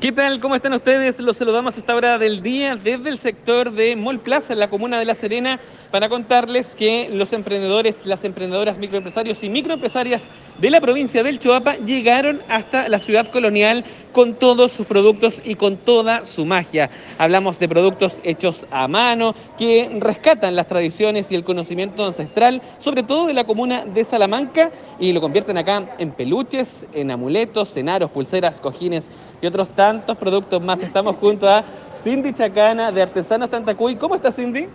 ¿Qué tal? ¿Cómo están ustedes? Los saludamos a esta hora del día desde el sector de Mall Plaza, en la comuna de La Serena, para contarles que los emprendedores, las emprendedoras, microempresarios y microempresarias de la provincia del Choapa llegaron hasta la ciudad colonial con todos sus productos y con toda su magia. Hablamos de productos hechos a mano que rescatan las tradiciones y el conocimiento ancestral, sobre todo de la comuna de Salamanca, y lo convierten acá en peluches, en amuletos, en aros, pulseras, cojines y otros tantos productos más. Estamos junto a Cindy Chacana de Artesanos Tantacuy. ¿Cómo está Cindy?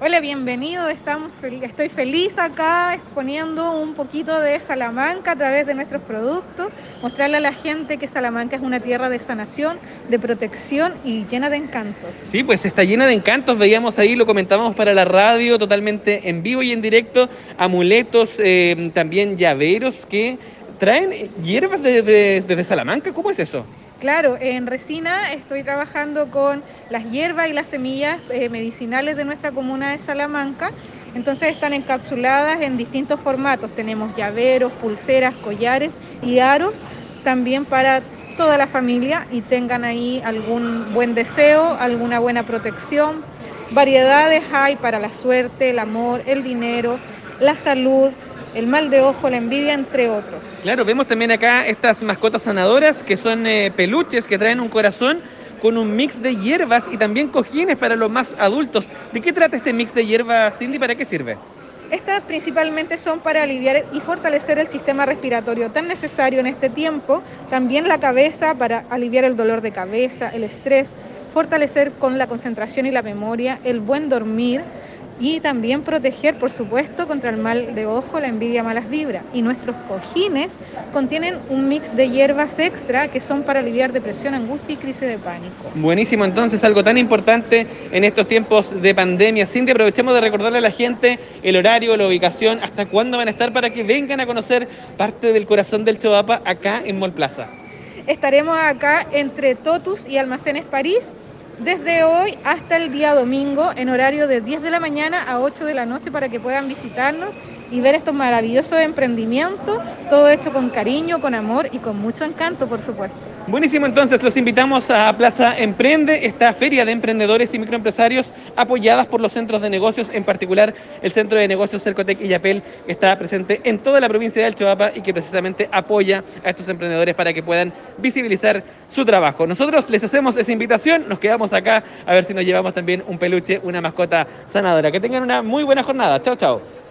Hola, bienvenido. Estamos estoy feliz acá exponiendo un poquito de Salamanca a través de nuestros productos, mostrarle a la gente que Salamanca es una tierra de sanación, de protección y llena de encantos. Sí, pues está llena de encantos. Veíamos ahí, lo comentábamos para la radio, totalmente en vivo y en directo, amuletos, eh, también llaveros que traen hierbas desde de, Salamanca. ¿Cómo es eso? Claro, en Resina estoy trabajando con las hierbas y las semillas eh, medicinales de nuestra comuna de Salamanca. Entonces están encapsuladas en distintos formatos. Tenemos llaveros, pulseras, collares y aros también para toda la familia y tengan ahí algún buen deseo, alguna buena protección. Variedades hay para la suerte, el amor, el dinero, la salud, el mal de ojo, la envidia, entre otros. Claro, vemos también acá estas mascotas sanadoras que son eh, peluches que traen un corazón con un mix de hierbas y también cojines para los más adultos. ¿De qué trata este mix de hierbas, Cindy? ¿Para qué sirve? Estas principalmente son para aliviar y fortalecer el sistema respiratorio tan necesario en este tiempo, también la cabeza para aliviar el dolor de cabeza, el estrés, fortalecer con la concentración y la memoria, el buen dormir, y también proteger, por supuesto, contra el mal de ojo, la envidia, malas vibras. Y nuestros cojines contienen un mix de hierbas extra que son para aliviar depresión, angustia y crisis de pánico. Buenísimo, entonces algo tan importante en estos tiempos de pandemia. Cindy, aprovechemos de recordarle a la gente el horario, la ubicación, hasta cuándo van a estar para que vengan a conocer parte del corazón del Chodapa acá en Mall Plaza. Estaremos acá entre Totus y Almacenes París desde hoy hasta el día domingo en horario de 10 de la mañana a 8 de la noche para que puedan visitarnos y ver estos maravillosos emprendimientos, todo hecho con cariño, con amor y con mucho encanto, por supuesto. Buenísimo, entonces los invitamos a Plaza Emprende, esta feria de emprendedores y microempresarios apoyadas por los centros de negocios, en particular el Centro de Negocios Cercotec y Yapel, que está presente en toda la provincia de Alchoapa y que precisamente apoya a estos emprendedores para que puedan visibilizar su trabajo. Nosotros les hacemos esa invitación, nos quedamos acá a ver si nos llevamos también un peluche, una mascota sanadora. Que tengan una muy buena jornada. Chao, chao.